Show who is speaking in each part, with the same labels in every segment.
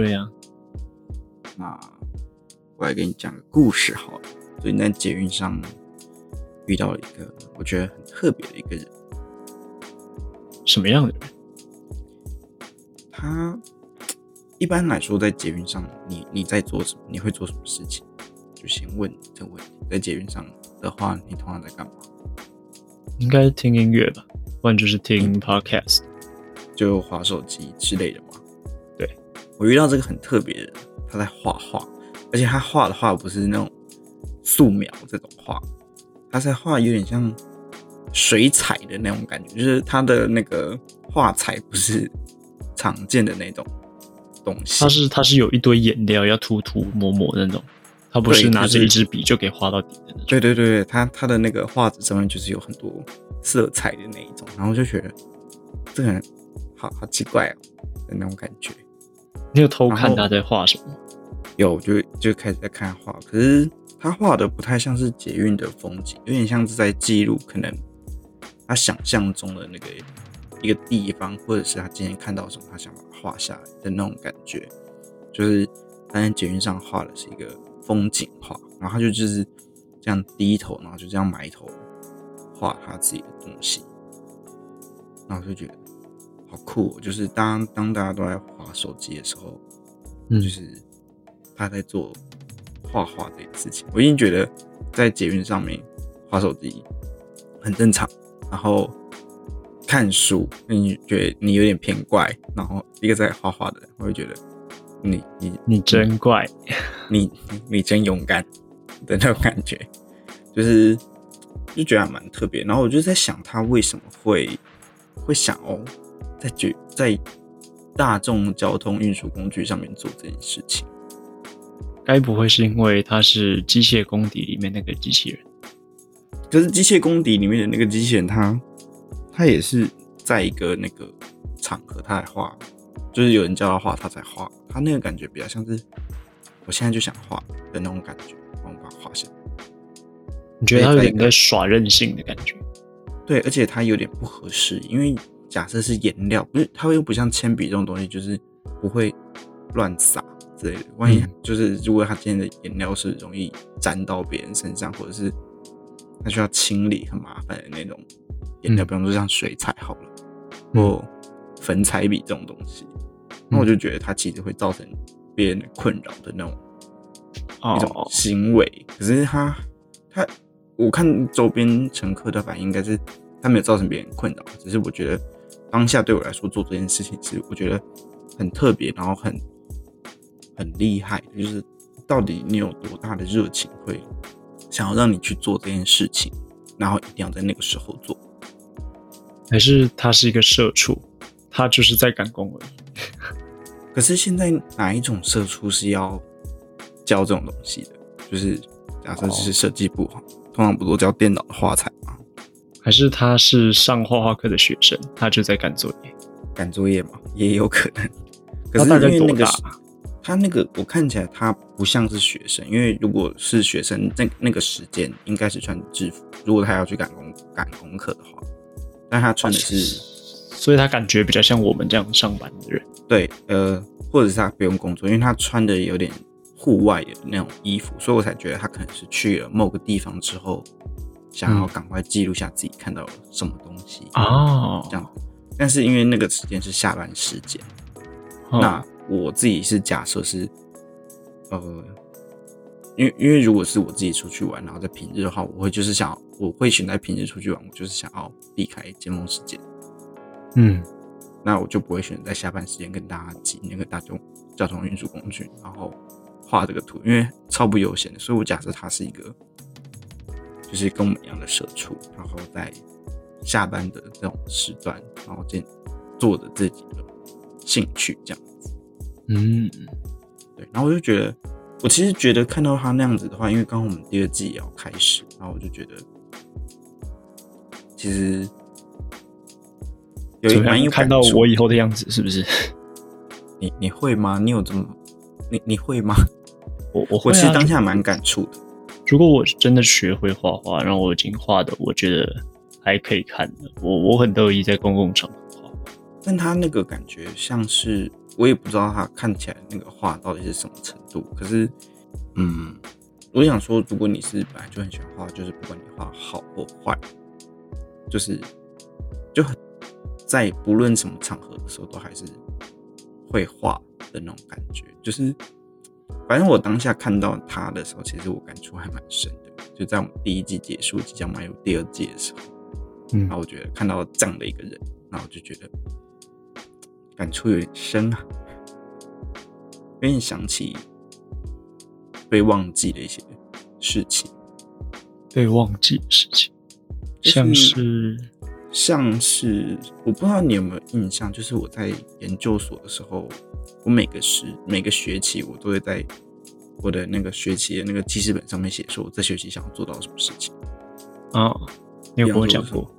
Speaker 1: 快来陪我睡。
Speaker 2: 怎么陪你睡啊？
Speaker 1: 那我来给你讲个故事好了。最近在捷运上遇到了一个我觉得很特别的一个人。
Speaker 2: 什么样的人？
Speaker 1: 他一般来说在捷运上，你你在做什么？你会做什么事情？就先问这个问题。在捷运上的话，你通常在干嘛？
Speaker 2: 应该听音乐吧，不然就是听 podcast，
Speaker 1: 就划手机之类的嘛。
Speaker 2: 对
Speaker 1: 我遇到这个很特别的人，他在画画，而且他画的画不是那种素描这种画，他在画有点像水彩的那种感觉，就是他的那个画材不是常见的那种东西。
Speaker 2: 他是他是有一堆颜料要涂涂抹抹那种，他不是拿着一支笔就可以画到底的那种。
Speaker 1: 对对对对，他他的那个画纸上面就是有很多色彩的那一种，然后就觉得这个人好好奇怪哦的那种感觉。
Speaker 2: 你有偷看他在画什么？
Speaker 1: 有就就开始在看他画，可是他画的不太像是捷运的风景，有点像是在记录可能他想象中的那个一个地方，或者是他今天看到什么，他想把它画下来的那种感觉。就是他在捷运上画的是一个风景画，然后他就就是这样低头，然后就这样埋头画他自己的东西，然后就觉得好酷、哦，就是当当大家都在划手机的时候，
Speaker 2: 嗯
Speaker 1: 就是他在做画画这件事情。我已经觉得在捷运上面划手机很正常，然后看书，你觉得你有点偏怪，然后一个在画画的人，我会觉得你你
Speaker 2: 你真怪，
Speaker 1: 你你你真勇敢的那种感觉，就是就觉得还蛮特别。然后我就在想，他为什么会会想哦，在绝在大众交通运输工具上面做这件事情？
Speaker 2: 该不会是因为他是机械公敌里面那个机器人？
Speaker 1: 可是机械公敌里面的那个机器人他，他也是在一个那个场合，他来画，就是有人叫他画，他才画。他那个感觉比较像是我现在就想画的那种感觉，帮我把它画下来。
Speaker 2: 你觉得他有点
Speaker 1: 在
Speaker 2: 耍任性的感觉？
Speaker 1: 对，而且他有点不合适，因为假设是颜料，不是它又不像铅笔这种东西，就是不会乱撒之类的。万一
Speaker 2: 嗯。
Speaker 1: 就是如果它今天的颜料是容易沾到别人身上，或者是它需要清理很麻烦的那种颜料，
Speaker 2: 嗯。
Speaker 1: 比方说像水彩好了，
Speaker 2: 嗯。
Speaker 1: 或粉彩笔这种东西，那我就觉得它其实会造成别人的困扰的那种一种
Speaker 2: 哦，
Speaker 1: 行为。可是他他，我看周边乘客的反应应该是他没有造成别人困扰，只是我觉得当下对我来说做这件事情是我觉得很特别，然后很很厉害，就是到底你有多大的热情会想要让你去做这件事情，然后一定要在那个时候做。
Speaker 2: 还是他是一个社畜，他就是在赶工而已。
Speaker 1: 可是现在哪一种社畜是要教这种东西的？就是假设是设计部哈，通常不都教电脑的画材吗？
Speaker 2: 还是他是上画画课的学生，他就在赶作业。
Speaker 1: 赶作业嘛，也有可能。可是因为那个
Speaker 2: 大
Speaker 1: 他那个我看起来他不像是学生，因为如果是学生，那那个时间应该是穿制服。如果他要去赶工赶功课的话，但他穿的是
Speaker 2: 所以他感觉比较像我们这样上班的人。
Speaker 1: 对呃，或者是他不用工作，因为他穿的有点户外的那种衣服，所以我才觉得他可能是去了某个地方之后，想要
Speaker 2: 嗯
Speaker 1: 赶快记录下自己看到什么东西
Speaker 2: 哦
Speaker 1: 这样。但是因为那个时间是下班时间。
Speaker 2: 哦
Speaker 1: 那我自己是假设是，呃，因为因为如果是我自己出去玩，然后在平日的话，我会就是想，我会选在平日出去玩，我就是想要避开尖峰时间，
Speaker 2: 嗯，
Speaker 1: 那我就不会选择在下班时间跟大家挤那个大众交通运输工具，然后画这个图，因为超不悠闲的，所以我假设它是一个，就是跟我们一样的社畜，然后在下班的这种时段，然后进做着自己的兴趣这样子。
Speaker 2: 嗯，
Speaker 1: 对，然后我就觉得，我其实觉得看到他那样子的话，因为刚刚我们第二季也要开始，然后我就觉得，其实有一
Speaker 2: 怎么
Speaker 1: 蛮有
Speaker 2: 样看到我以后的样子是不是？
Speaker 1: 你你会吗？你有这么你你会吗？
Speaker 2: 我我会、啊、
Speaker 1: 我其实当下蛮感触的。
Speaker 2: 如果我是真的学会画画，然后我已经画的我觉得还可以看的，我我很乐意在公共场合画画。
Speaker 1: 但他那个感觉像是，我也不知道他看起来那个画到底是什么程度。可是，嗯，我想说，如果你是本来就很喜欢画，就是不管你画好或坏，就是就很在不论什么场合的时候，都还是会画的那种感觉。就是，反正我当下看到他的时候，其实我感触还蛮深的。就在我们第一季结束，即将迈入第二季的时候，
Speaker 2: 嗯，
Speaker 1: 然后我觉得看到这样的一个人，然后我就觉得。感触有点深啊，有点想起被忘记的一些事情，
Speaker 2: 被忘记的事情，像是
Speaker 1: 像是我不知道你有没有印象，就是我在研究所的时候，我每个时每个学期我都会在我的那个学期的那个记事本上面写，说我这学期想要做到什么事情
Speaker 2: 啊，你有跟我讲过？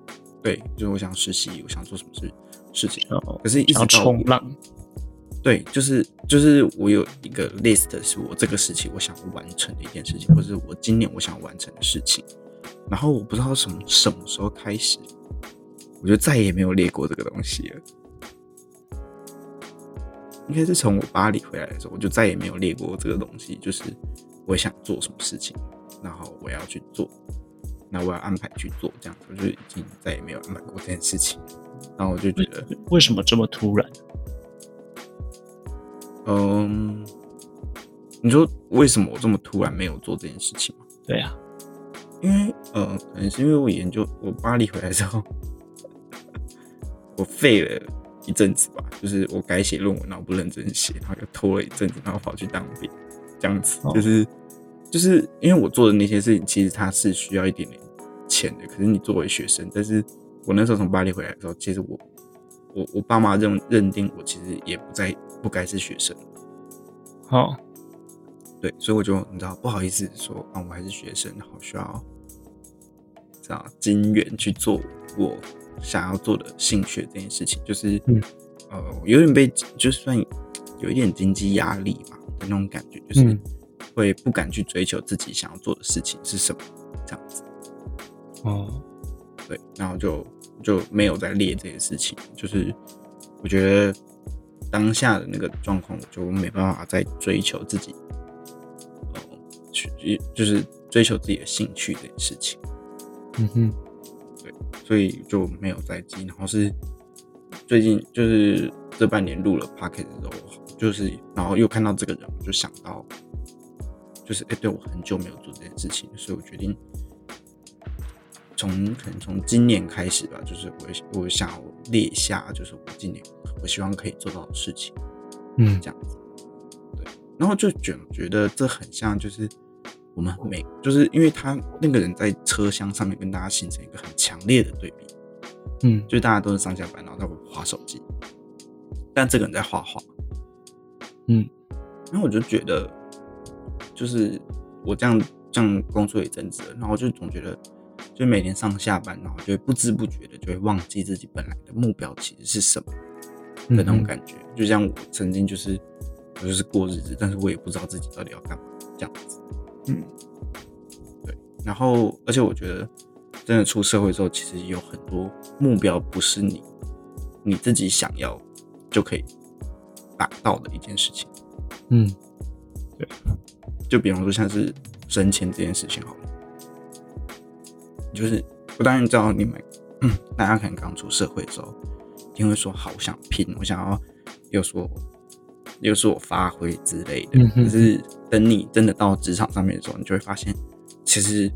Speaker 1: 对，就是我想实习，我想做什么事。事情，哦可是一直
Speaker 2: 冲浪，
Speaker 1: 对，就是就是我有一个 list，是我这个时期我想完成的一件事情，或者是我今年我想完成的事情。然后我不知道什么什么时候开始，我就再也没有列过这个东西了。应该是从我巴黎回来的时候，我就再也没有列过这个东西，就是我想做什么事情，然后我要去做，那我要安排去做，这样子，我就已经再也没有安排过这件事情。然后我就觉得，
Speaker 2: 为什么这么突然？
Speaker 1: 嗯，你说为什么我这么突然没有做这件事情吗？
Speaker 2: 对呀，
Speaker 1: 因为呃，可能是因为我研究我巴黎回来之后，我废了一阵子吧，就是我改写论文，然后不认真写，然后又拖了一阵子，然后跑去当兵，这样子，就是就是因为我做的那些事情，其实它是需要一点点钱的，可是你作为学生，但是。我那时候从巴黎回来的时候，其实我，我我爸妈认认定我其实也不再不该是学生，
Speaker 2: 好，
Speaker 1: 对，所以我就你知道不好意思说啊，我还是学生，好需要这样金元去做我想要做的兴趣这件事情，就是嗯呃有点被就算有一点经济压力嘛的那种感觉，就是会不敢去追求自己想要做的事情是什么这样子，
Speaker 2: 哦。
Speaker 1: 对，然后就就没有再列这些事情，就是我觉得当下的那个状况，我就没办法再追求自己，呃，去就是追求自己的兴趣这件事情。
Speaker 2: 嗯哼，
Speaker 1: 对，所以就没有再记。然后是最近就是这半年录了 p o c k e t 之后，就是然后又看到这个人，我就想到，就是哎，对我很久没有做这件事情，所以我决定。从可能从今年开始吧，就是我我想列一下，就是我今年我希望可以做到的事情，
Speaker 2: 嗯，
Speaker 1: 这样子，对，然后就觉觉得这很像，就是我们每就是因为他那个人在车厢上面跟大家形成一个很强烈的对比，
Speaker 2: 嗯，
Speaker 1: 就是大家都是上下班，然后在划手机，但这个人在画画，
Speaker 2: 嗯，
Speaker 1: 然后我就觉得，就是我这样这样工作一阵子，然后就总觉得。就每天上下班，然后就会不知不觉的就会忘记自己本来的目标其实是什么的那种感觉。就像我曾经就是我就是过日子，但是我也不知道自己到底要干嘛这样子。
Speaker 2: 嗯，
Speaker 1: 对。然后，而且我觉得真的出社会之后，其实有很多目标不是你你自己想要就可以达到的一件事情。
Speaker 2: 嗯，
Speaker 1: 对。就比方说像是升迁这件事情，好了。就是我当然知道你们，嗯，大家可能刚出社会的时候，一定会说好想拼，我想要又说又说我发挥之类的。可是等你真的到职场上面的时候，你就会发现，其实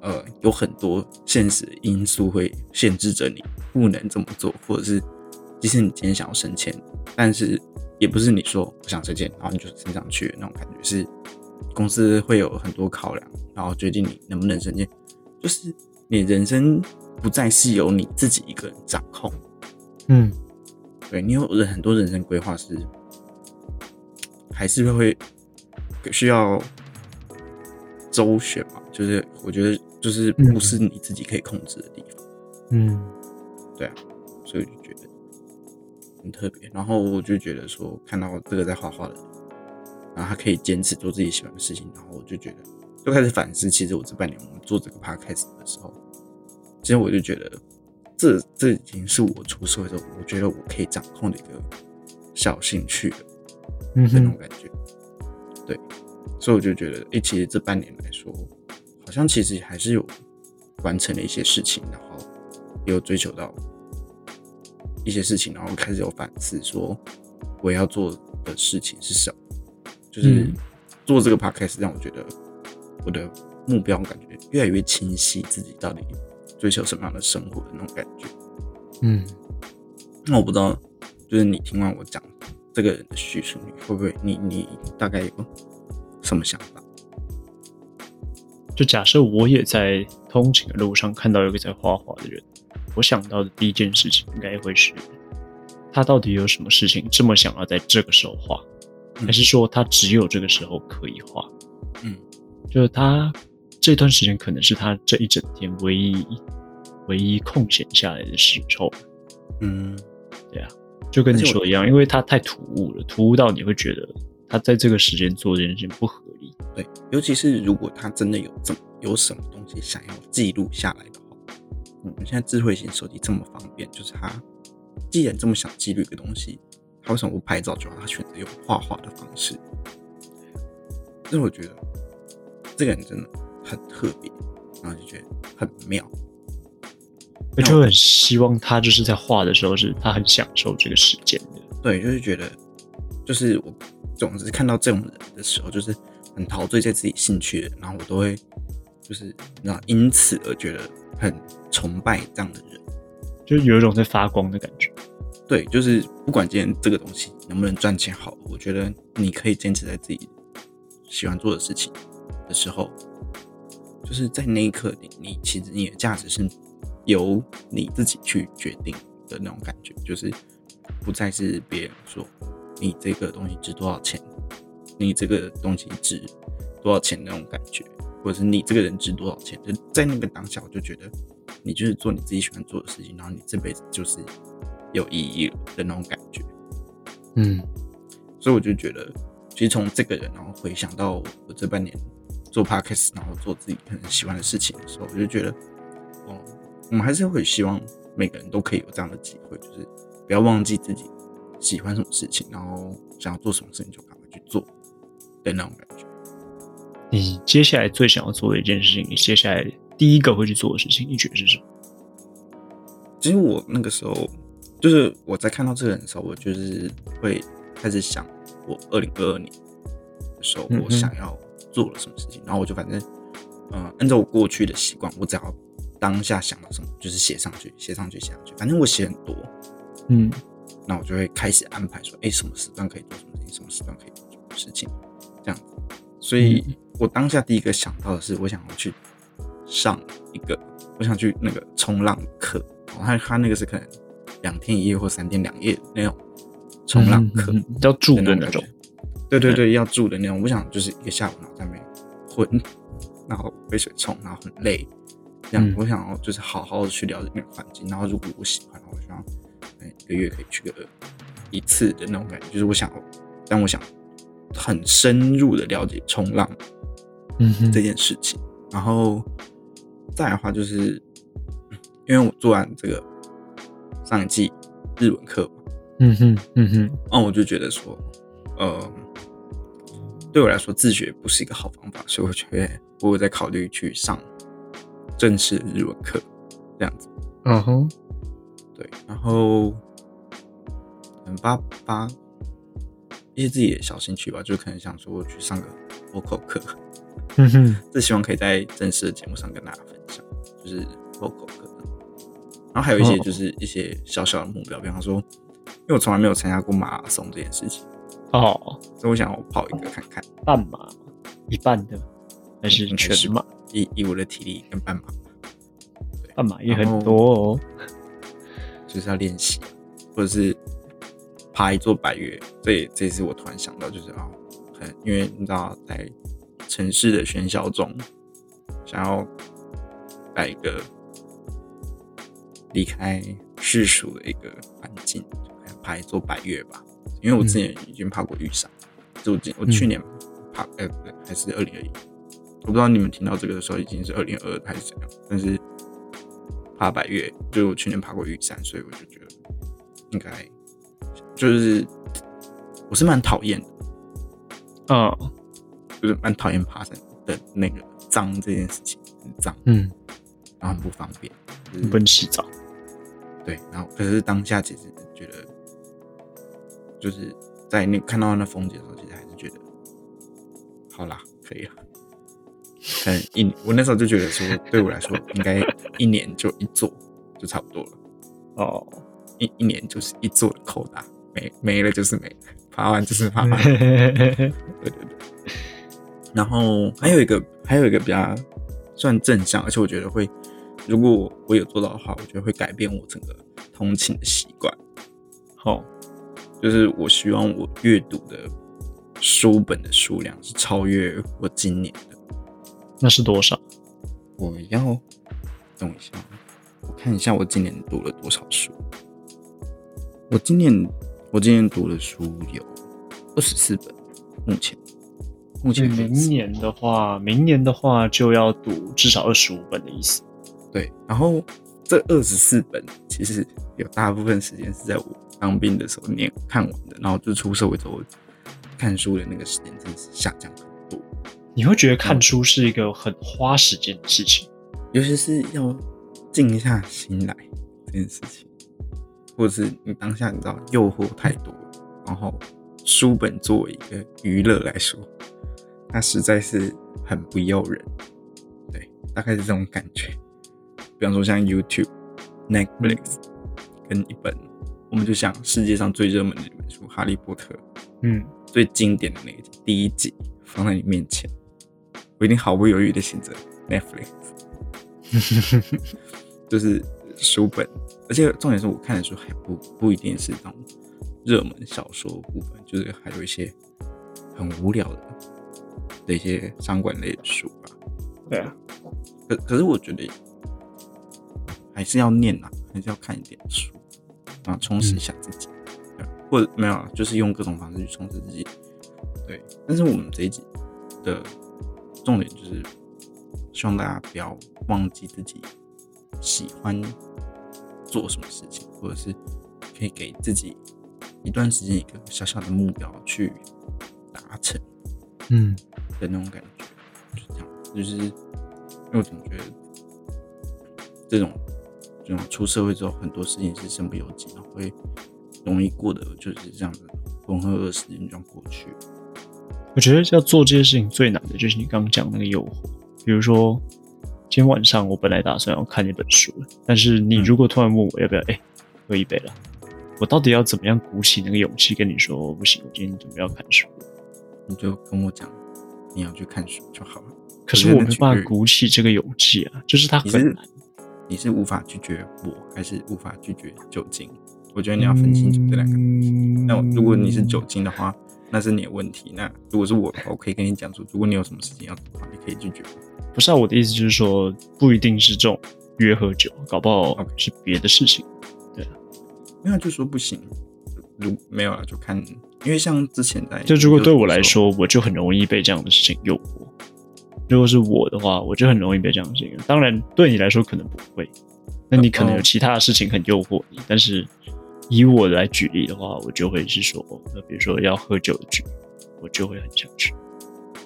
Speaker 1: 呃有很多现实因素会限制着你不能这么做，或者是即使你今天想要升迁，但是也不是你说不想升迁，然后你就升上去那种感觉，是公司会有很多考量，然后决定你能不能升迁。就是你人生不再是由你自己一个人掌控，
Speaker 2: 嗯，
Speaker 1: 对你有人很多人生规划是还是会需要周旋嘛？就是我觉得就是不是你自己可以控制的地方，
Speaker 2: 嗯，
Speaker 1: 对啊，所以就觉得很特别。然后我就觉得说，看到这个在画画的人，然后他可以坚持做自己喜欢的事情，然后我就觉得。就开始反思，其实我这半年我们做这个 podcast 的时候，其实我就觉得这这已经是我出社会之后，我觉得我可以掌控的一个小兴趣了。
Speaker 2: 嗯
Speaker 1: 这种，感觉。对，所以我就觉得，诶、其实这半年来说，好像其实还是有完成了一些事情，然后也有追求到一些事情，然后开始有反思，说我要做的事情是什么。就是
Speaker 2: 嗯
Speaker 1: 做这个 podcast 让我觉得我的目标感觉越来越清晰，自己到底追求什么样的生活的那种感觉。
Speaker 2: 嗯，
Speaker 1: 那我不知道，就是你听完我讲这个人的叙述，你会不会你你大概有什么想法？
Speaker 2: 就假设我也在通勤的路上看到一个在画画的人，我想到的第一件事情应该会是，他到底有什么事情这么想要在这个时候画，
Speaker 1: 嗯。
Speaker 2: 还是说他只有这个时候可以画？
Speaker 1: 嗯，
Speaker 2: 就是他这段时间可能是他这一整天唯一唯一空闲下来的时候，
Speaker 1: 嗯
Speaker 2: 就跟你说的一样，因为他太突兀了，突兀到你会觉得他在这个时间做这件事情不合理。
Speaker 1: 对，尤其是如果他真的有这么有什么东西想要记录下来的话，嗯，现在智慧型手机这么方便，就是他既然这么想记录一个东西，他为什么不拍照就好？他选择用画画的方式，所以我觉得这个人真的很特别，然后就觉得很妙。
Speaker 2: 我就很希望他就是在画的时候，是他很享受这个时间的。
Speaker 1: 对，就是觉得，就是我总是看到这种人的时候，就是很陶醉在自己兴趣的，然后我都会就是那，因此而觉得很崇拜这样的人。
Speaker 2: 就有一种在发光的感觉。
Speaker 1: 对，就是不管今天这个东西能不能赚钱好，我觉得你可以坚持在自己喜欢做的事情的时候，就是在那一刻你你其实你的价值是由你自己去决定的那种感觉，就是不再是别人说你这个东西值多少钱，你这个东西值多少钱那种感觉，或者是你这个人值多少钱，就在那个当下，我就觉得你就是做你自己喜欢做的事情，然后你这辈子就是有意义的那种感觉。
Speaker 2: 嗯，
Speaker 1: 所以我就觉得，其实从这个人，然后回想到我这半年做 podcast，然后做自己很喜欢的事情的时候，我就觉得，哦，我们还是会希望每个人都可以有这样的机会，就是不要忘记自己喜欢什么事情，然后想要做什么事情就赶快去做的那种感觉。
Speaker 2: 你接下来最想要做的一件事情，你接下来第一个会去做的事情，你觉得是什么？
Speaker 1: 其实我那个时候，就是我在看到这个人的时候，我就是会开始想，我二零二二年的时候，我想要做了什么事情，然后我就反正，嗯、按照我过去的习惯，我只要当下想到什么，就是写上去，写上去，写上去，反正我写很多，
Speaker 2: 嗯
Speaker 1: 那我就会开始安排说，哎、什么时段可以做什么事情，什么时段可以做什么事情，这样子。所以我当下第一个想到的是，我想要去上一个，我想去那个冲浪课，哦他他那个是可能两天一夜或三天两夜的那种冲浪课，
Speaker 2: 要住的那种。
Speaker 1: 对对对，要住的那种。我想就是一个下午，然后在那边混，然后被水冲，然后很累。这样，
Speaker 2: 嗯
Speaker 1: 我想要就是好好的去了解那个环境。然后如果我喜欢，我希望哎一个月可以去个一次的那种感觉。就是我想要，但我想很深入的了解冲浪
Speaker 2: 嗯哼
Speaker 1: 这件事情。然后再来的话，就是因为我做完这个上一季日文课嘛，
Speaker 2: 嗯哼嗯哼
Speaker 1: 那我就觉得说，呃，对我来说自学不是一个好方法，所以我觉得我有在考虑去上正式的日文课，这样子。
Speaker 2: 嗯哼
Speaker 1: 对，然后可能发发一些自己的小兴趣吧，就可能想说去上个 vocal 课，
Speaker 2: 嗯哼
Speaker 1: 这希望可以在正式的节目上跟大家分享，就是 vocal 课。然后还有一些
Speaker 2: 哦
Speaker 1: 就是一些小小的目标，比方说，因为我从来没有参加过马拉松这件事情，
Speaker 2: 哦，
Speaker 1: 所以我想要跑一个看看。
Speaker 2: 半马一半的还是全马？
Speaker 1: 以以我的体力跟半马，
Speaker 2: 半马也很多哦。
Speaker 1: 就是要练习，或者是爬一座百岳。这也这也是我突然想到，就是啊，很因为你知道，在城市的喧嚣中，想要在一个离开世俗的一个环境，就可能爬一座百岳吧。因为我之前已经爬过玉山，就我我去年爬，呃，不对，还是二零二一。我不知道你们听到这个的时候已经是二零二二还是怎样，但是爬百越，就我去年爬过玉山，所以我就觉得应该就是我是蛮讨厌的，
Speaker 2: 嗯
Speaker 1: 就是蛮讨厌爬山的那个脏这件事情，很脏，
Speaker 2: 嗯，
Speaker 1: 然后很不方便。就是
Speaker 2: 不能洗澡。
Speaker 1: 对，然后可是当下其实觉得，就是在那看到那风景的时候，其实还是觉得，好啦，可以了。可能一我那时候就觉得说，对我来说应该一年就一座就差不多了，
Speaker 2: 哦，
Speaker 1: 一一年就是一座的扣打，没没了就是没了，爬完就是爬完。对对对。然后还有一个还有一个比较算正向，而且我觉得会，如果我有做到的话，我觉得会改变我整个通勤的习惯。
Speaker 2: 好，
Speaker 1: 就是我希望我阅读的书本的数量是超越我今年的。
Speaker 2: 那是多少？
Speaker 1: 我要等一下，我看一下我今年读了多少书。我今年我今年读的书有二十四本，目前目前
Speaker 2: 明年的话，明年的话就要读至少二十五本的意思。
Speaker 1: 对，然后这二十四本其实有大部分时间是在我当兵的时候念看完的，然后就出社会之后看书的那个时间真的是下降很多，
Speaker 2: 你会觉得看书是一个很花时间的事情。
Speaker 1: 尤其是要静下心来这件事情，或者是你当下你知道诱惑太多了，然后书本作为一个娱乐来说，它实在是很不诱人，对，大概是这种感觉。比方说像 YouTube、Netflix 跟一本，我们就想世界上最热门的一本书《哈利波特》，
Speaker 2: 嗯，
Speaker 1: 最经典的那个第一集放在你面前，我一定毫不犹豫的选择 Netflix，就是书本，而且重点是我看的书还不不一定是那种热门小说部分，就是还有一些很无聊的的一些商管类的书吧。
Speaker 2: 对啊，
Speaker 1: 可可是我觉得还是要念啊、还是要看一点书，啊，充实一下自己，对或者没有啊，就是用各种方式去充实自己。对，但是我们这一集的重点就是希望大家不要忘记自己喜欢做什么事情，或者是可以给自己一段时间一个小小的目标去达成
Speaker 2: 嗯，
Speaker 1: 的那种感觉，就是这样。就是因为我总觉得这种这种出社会之后，很多事情是身不由己，然后会容易过得就是这样子浑浑噩时间就这样过去。
Speaker 2: 我觉得要做这些事情最难的就是你刚刚讲那个诱惑，比如说今天晚上我本来打算要看一本书，但是你如果突然问我要不要，哎、喝一杯了，我到底要怎么样鼓起那个勇气跟你说不行，我今天准备要看书？
Speaker 1: 你就跟我讲你要去看书就好了。
Speaker 2: 可是我没办法鼓起这个勇气啊，就是它很难。
Speaker 1: 你是无法拒绝我，还是无法拒绝酒精？我觉得你要分清楚这两个。
Speaker 2: 嗯
Speaker 1: 那如果你是酒精的话，那是你的问题。那如果是我的话，我可以跟你讲说，如果你有什么事情要做的话，你可以拒绝我。
Speaker 2: 不是啊，我的意思就是说，不一定是这种约喝酒，搞不好是别的事情。
Speaker 1: 没有就说不行，如没有了就看，因为像之前在
Speaker 2: 就如果对我来，说，我就很容易被这样的事情诱惑。如果是我的话，我就很容易被这样的事情。当然，对你来说可能不会，那你可能有其他的事情很诱惑你。但是以我来举例的话，我就会是说，那比如说要喝酒的局，我就会很想去。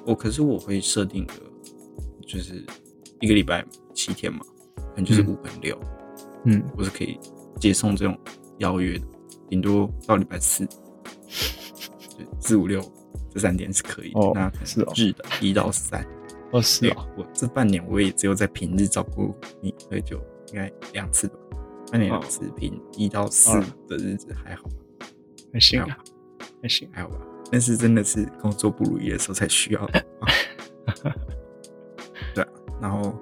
Speaker 1: 我可是我会设定的，就是一个礼拜七天嘛，可能就是
Speaker 2: 嗯
Speaker 1: 五跟六，
Speaker 2: 嗯，
Speaker 1: 我是可以接送这种邀约的，顶多到礼拜四，就四五六这三天是可以的。
Speaker 2: 哦
Speaker 1: 那日的一到三。
Speaker 2: 哦，是
Speaker 1: 对
Speaker 2: 啊，，
Speaker 1: 我这半年我也只有在平日照顾你喝酒，应该两次吧，半年两次，平一到四
Speaker 2: 哦
Speaker 1: 的日子还好吗，
Speaker 2: 还行啊
Speaker 1: 还
Speaker 2: 行。
Speaker 1: 还好吧。但是真的是工作不如意的时候才需要的。啊对啊，然后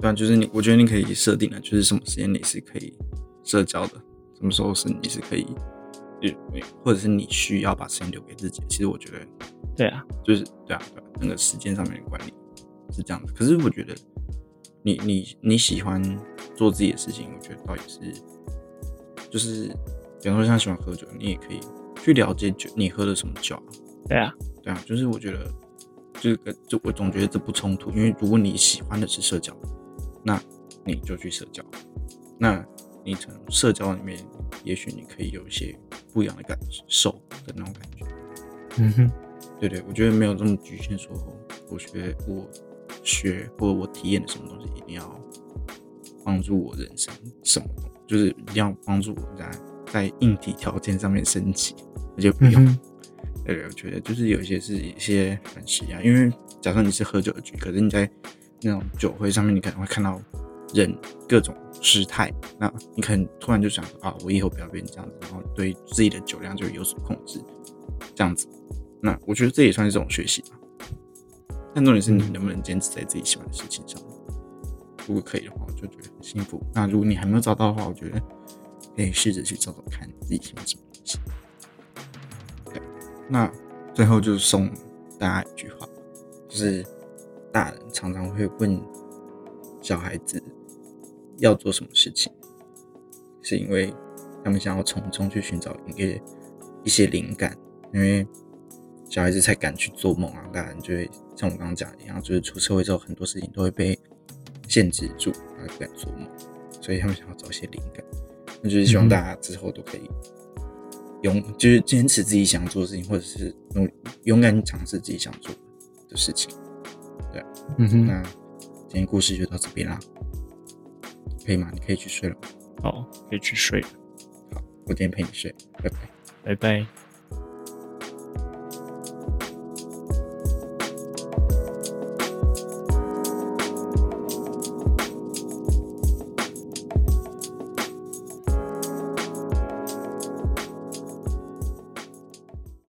Speaker 1: 对啊，就是你，我觉得你可以设定的，就是什么时间你是可以社交的，什么时候是你是可以，就或者是你需要把时间留给自己。其实我觉得
Speaker 2: 对啊，
Speaker 1: 就是对啊，对啊，那个时间上面的管理是这样的。可是我觉得你你你喜欢做自己的事情，我觉得倒也是，就是比方说像喜欢喝酒，你也可以去了解酒，你喝的什么酒啊？
Speaker 2: 对啊，
Speaker 1: 对啊，就是我觉得这个就我总觉得这不冲突，因为如果你喜欢的是社交，那你就去社交。那你从社交里面，也许你可以有一些不一样的感受的那种感觉。
Speaker 2: 嗯哼，
Speaker 1: 对对，我觉得没有这么局限，说我学我学或者我体验的什么东西一定要帮助我人生什么，就是一定要帮助我在在硬体条件上面升级，我就不用。
Speaker 2: 嗯
Speaker 1: 对对，我觉得就是有一些是一些很实啊，因为假设你是喝酒的局，可是你在那种酒会上面，你可能会看到人各种失态，那你可能突然就想说啊，我以后不要变这样子，然后对自己的酒量就有所控制，这样子。那我觉得这也算是这种学习吧。但重点是你能不能坚持在自己喜欢的事情上。如果可以的话，我就觉得很幸福。那如果你还没有找到的话，我觉得可以试着去找找看自己喜欢什么东西。对，那最后就送大家一句话，就是大人常常会问小孩子要做什么事情，是因为他们想要从中去寻找一个一些灵感，因为小孩子才敢去做梦啊，大人就会像我刚刚讲的一样，就是出社会之后很多事情都会被限制住，然后不敢做梦，所以他们想要找一些灵感。那就是希望大家之后都可以勇，就是坚持自己想做的事情，或者是勇勇敢尝试自己想做的事情。
Speaker 2: 对嗯哼，
Speaker 1: 那今天故事就到这边啦，可以吗？你可以去睡了。
Speaker 2: 好，可以去睡了，
Speaker 1: 好，我今天陪你睡，拜拜。
Speaker 2: 拜拜。